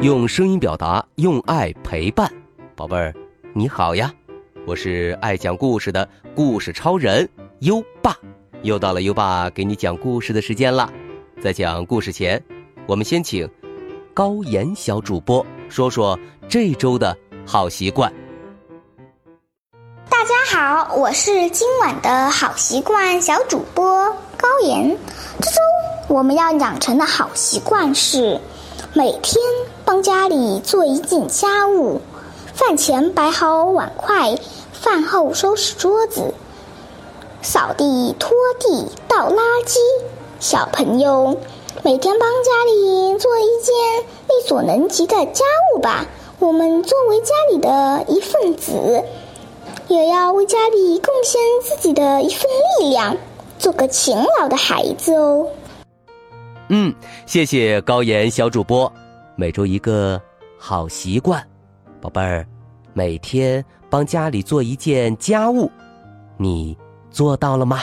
用声音表达，用爱陪伴，宝贝儿，你好呀！我是爱讲故事的故事超人优爸，又到了优爸给你讲故事的时间了。在讲故事前，我们先请高岩小主播说说这周的好习惯。大家好，我是今晚的好习惯小主播高岩。这周我们要养成的好习惯是。每天帮家里做一件家务，饭前摆好碗筷，饭后收拾桌子，扫地、拖地、倒垃圾。小朋友，每天帮家里做一件力所能及的家务吧。我们作为家里的一份子，也要为家里贡献自己的一份力量，做个勤劳的孩子哦。嗯，谢谢高岩小主播。每周一个好习惯，宝贝儿，每天帮家里做一件家务，你做到了吗？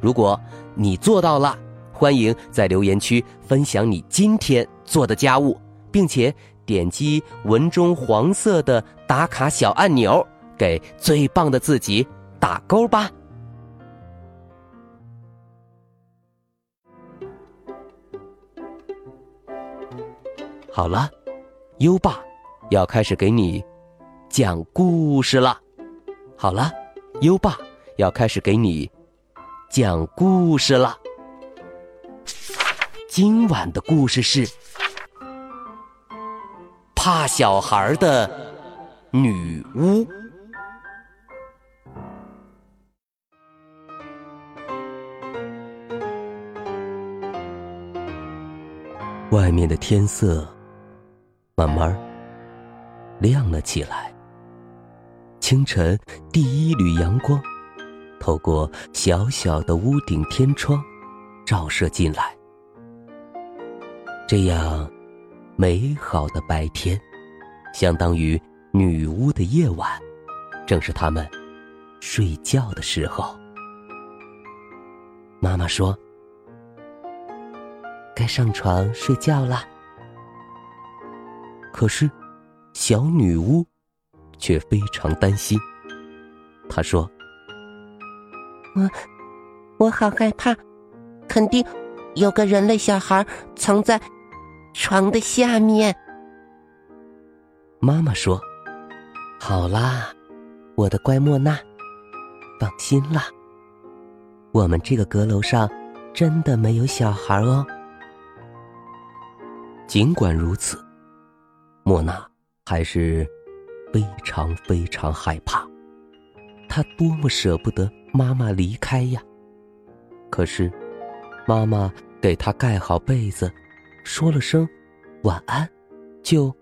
如果你做到了，欢迎在留言区分享你今天做的家务，并且点击文中黄色的打卡小按钮，给最棒的自己打勾吧。好了，优爸要开始给你讲故事了。好了，优爸要开始给你讲故事了。今晚的故事是怕小孩的女巫。外面的天色。慢慢亮了起来。清晨，第一缕阳光透过小小的屋顶天窗照射进来。这样美好的白天，相当于女巫的夜晚，正是他们睡觉的时候。妈妈说：“该上床睡觉了。”可是，小女巫却非常担心。她说：“我我好害怕，肯定有个人类小孩藏在床的下面。”妈妈说：“好啦，我的乖莫娜，放心啦，我们这个阁楼上真的没有小孩哦。”尽管如此。莫娜还是非常非常害怕，她多么舍不得妈妈离开呀！可是，妈妈给她盖好被子，说了声晚安，就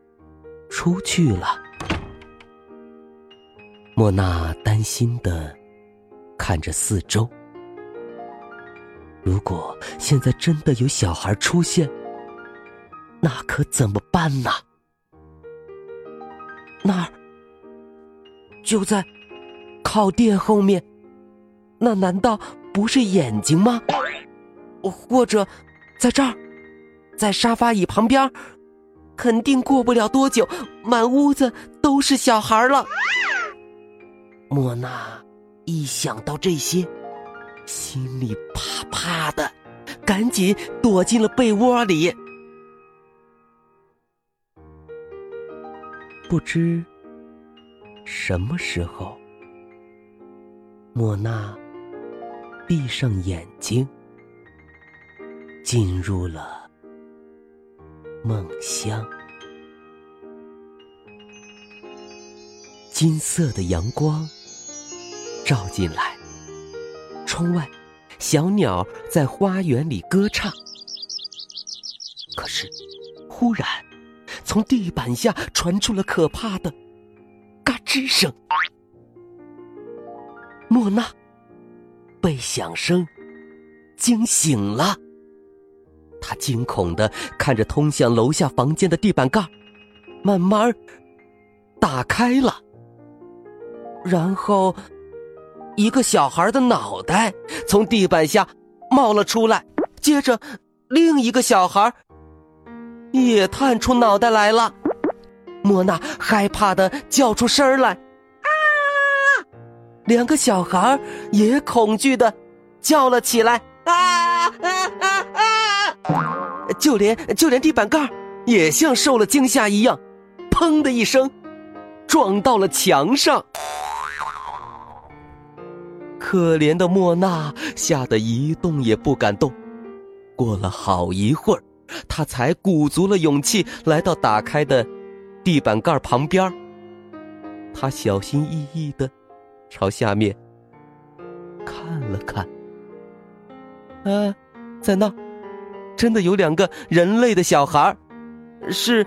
出去了。莫娜担心的看着四周，如果现在真的有小孩出现，那可怎么办呢？那儿就在靠垫后面，那难道不是眼睛吗？或者在这儿，在沙发椅旁边，肯定过不了多久，满屋子都是小孩了。莫娜一想到这些，心里怕怕的，赶紧躲进了被窝里。不知什么时候，莫娜闭上眼睛，进入了梦乡。金色的阳光照进来，窗外小鸟在花园里歌唱。可是，忽然。从地板下传出了可怕的“嘎吱”声，莫娜被响声惊醒了。她惊恐的看着通向楼下房间的地板盖，慢慢打开了，然后一个小孩的脑袋从地板下冒了出来，接着另一个小孩。也探出脑袋来了。莫娜害怕的叫出声来，啊！两个小孩也恐惧的叫了起来，啊啊啊啊！就连就连地板盖也像受了惊吓一样，砰的一声撞到了墙上。可怜的莫娜吓得一动也不敢动。过了好一会儿，他才鼓足了勇气来到打开的。地板盖旁边，他小心翼翼的朝下面看了看。啊，在那，真的有两个人类的小孩，是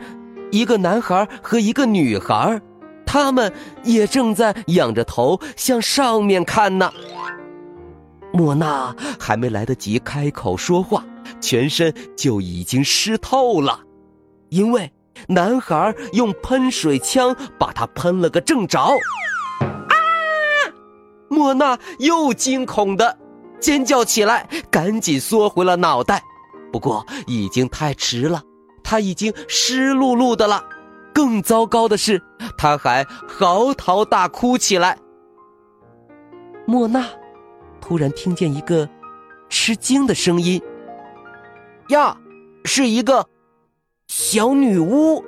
一个男孩和一个女孩，他们也正在仰着头向上面看呢。莫娜还没来得及开口说话，全身就已经湿透了，因为。男孩用喷水枪把他喷了个正着，啊！莫娜又惊恐的尖叫起来，赶紧缩回了脑袋。不过已经太迟了，他已经湿漉漉的了。更糟糕的是，他还嚎啕大哭起来。莫娜突然听见一个吃惊的声音：“呀，是一个。”小女巫，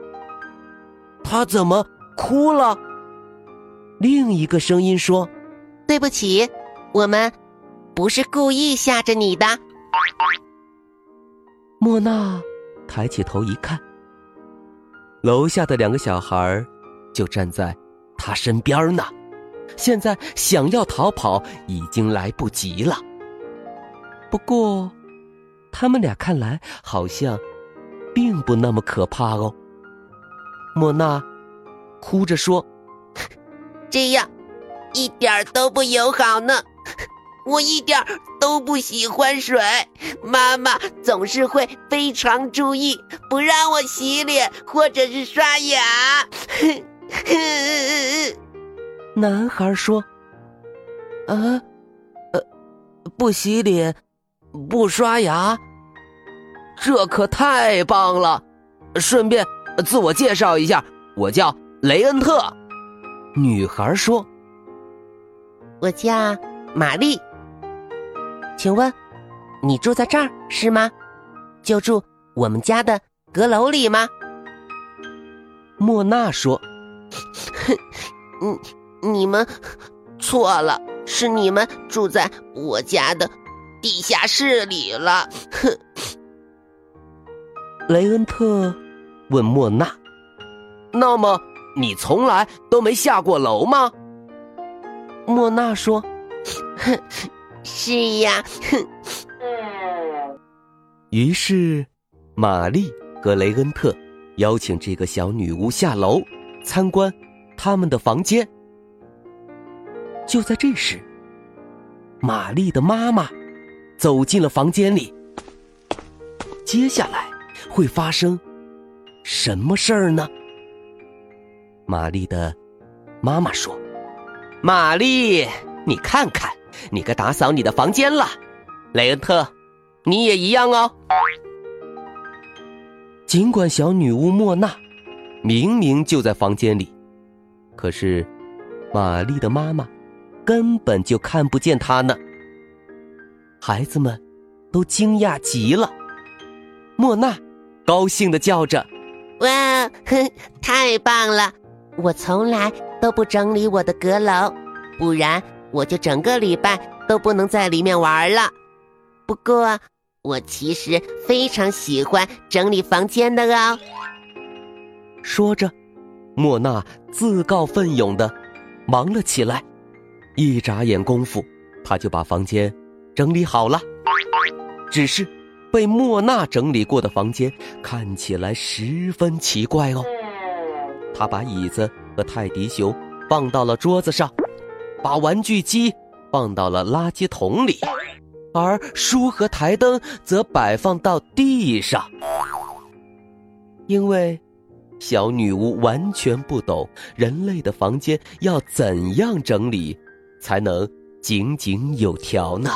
她怎么哭了？另一个声音说：“对不起，我们不是故意吓着你的。”莫娜抬起头一看，楼下的两个小孩就站在她身边呢。现在想要逃跑已经来不及了。不过，他们俩看来好像……并不那么可怕哦。莫娜哭着说：“ 这样一点都不友好呢，我一点都不喜欢水。妈妈总是会非常注意，不让我洗脸或者是刷牙。”男孩说：“啊，呃，不洗脸，不刷牙。”这可太棒了！顺便自我介绍一下，我叫雷恩特。女孩说：“我叫玛丽。请问，你住在这儿是吗？就住我们家的阁楼里吗？”莫娜说：“哼，你，你们错了，是你们住在我家的地下室里了。”哼。雷恩特问莫娜：“那么你从来都没下过楼吗？”莫娜说：“哼，是呀。”哼。于是，玛丽和雷恩特邀请这个小女巫下楼参观他们的房间。就在这时，玛丽的妈妈走进了房间里。接下来。会发生什么事儿呢？玛丽的妈妈说：“玛丽，你看看，你该打扫你的房间了。雷恩特，你也一样哦。”尽管小女巫莫娜明明就在房间里，可是玛丽的妈妈根本就看不见她呢。孩子们都惊讶极了，莫娜。高兴的叫着：“哇，哼太棒了！我从来都不整理我的阁楼，不然我就整个礼拜都不能在里面玩了。不过，我其实非常喜欢整理房间的哦。”说着，莫娜自告奋勇的忙了起来。一眨眼功夫，她就把房间整理好了。只是。被莫娜整理过的房间看起来十分奇怪哦。他把椅子和泰迪熊放到了桌子上，把玩具机放到了垃圾桶里，而书和台灯则摆放到地上。因为小女巫完全不懂人类的房间要怎样整理才能井井有条呢。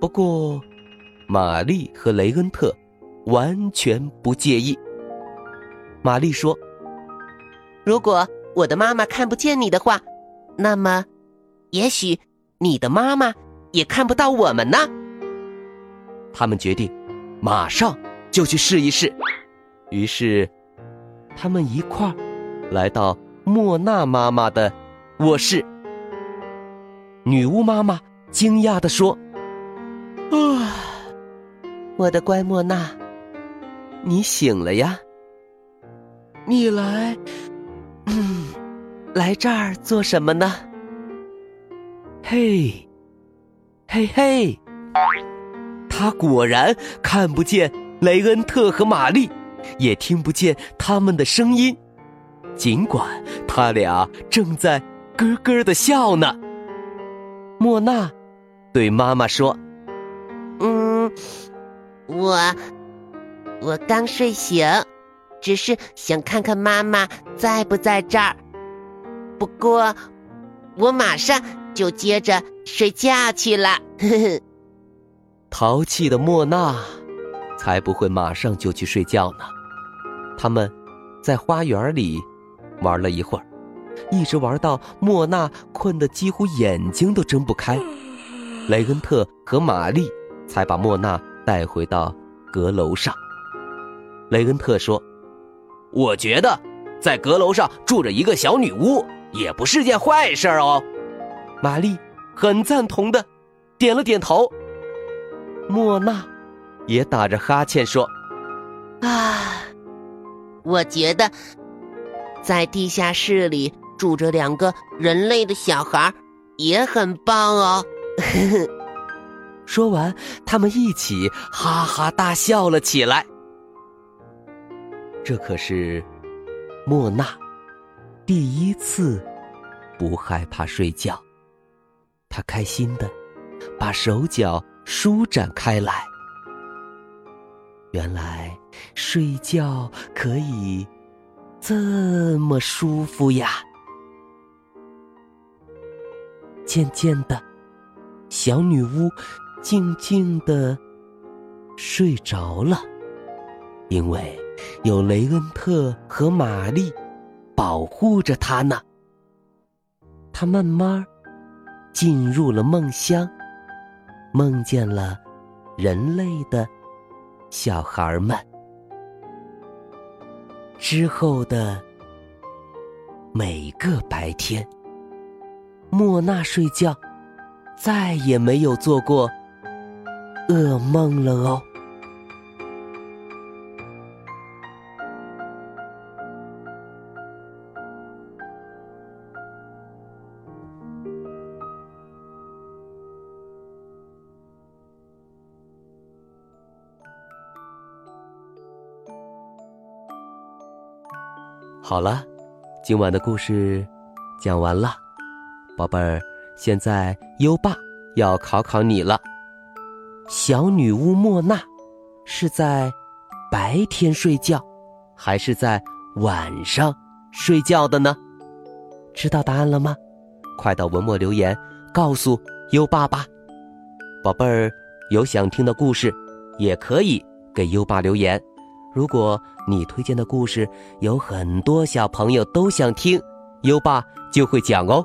不过。玛丽和雷恩特完全不介意。玛丽说：“如果我的妈妈看不见你的话，那么，也许你的妈妈也看不到我们呢。”他们决定马上就去试一试。于是，他们一块儿来到莫娜妈妈的卧室。女巫妈妈惊讶地说：“啊，我的乖莫娜，你醒了呀？你来，嗯，来这儿做什么呢？嘿，嘿嘿，他果然看不见雷恩特和玛丽，也听不见他们的声音，尽管他俩正在咯咯的笑呢。”莫娜对妈妈说：“嗯，我我刚睡醒，只是想看看妈妈在不在这儿。不过，我马上就接着睡觉去了。”淘气的莫娜才不会马上就去睡觉呢。他们在花园里玩了一会儿。一直玩到莫娜困得几乎眼睛都睁不开，雷恩特和玛丽才把莫娜带回到阁楼上。雷恩特说：“我觉得在阁楼上住着一个小女巫也不是件坏事哦。”玛丽很赞同的点了点头。莫娜也打着哈欠说：“啊，我觉得在地下室里。”住着两个人类的小孩，也很棒哦。说完，他们一起哈哈大笑了起来。这可是莫娜第一次不害怕睡觉，她开心的把手脚舒展开来。原来睡觉可以这么舒服呀！渐渐的，小女巫静静的睡着了，因为有雷恩特和玛丽保护着她呢。她慢慢进入了梦乡，梦见了人类的小孩们。之后的每个白天。莫娜睡觉，再也没有做过噩梦了哦。好了，今晚的故事讲完了。宝贝儿，现在优爸要考考你了。小女巫莫娜是在白天睡觉，还是在晚上睡觉的呢？知道答案了吗？快到文末留言告诉优爸吧。宝贝儿，有想听的故事，也可以给优爸留言。如果你推荐的故事有很多小朋友都想听，优爸就会讲哦。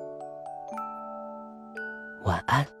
晚安。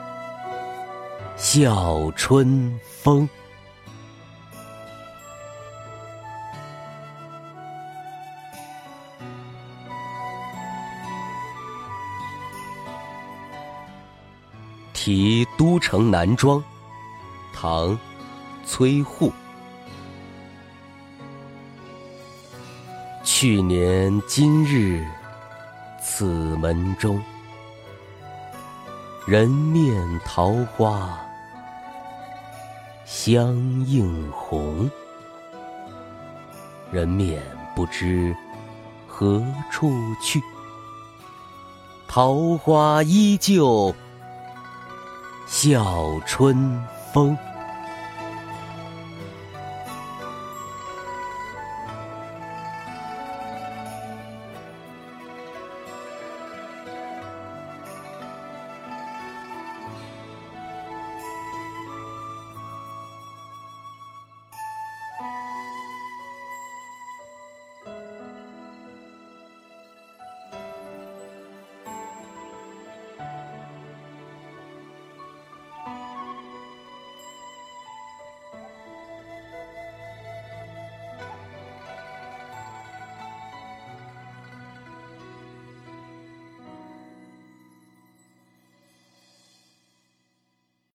笑春风。题都城南庄，唐·崔护。去年今日此门中，人面桃花相映红。人面不知何处去，桃花依旧。笑春风。